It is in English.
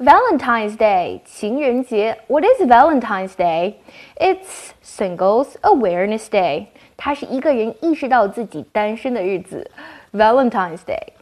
Valentine's Day 情人节 What is Valentine's Day? It's Singles Awareness Day. 它是一个人意识到自己单身的日子。Valentine's Day.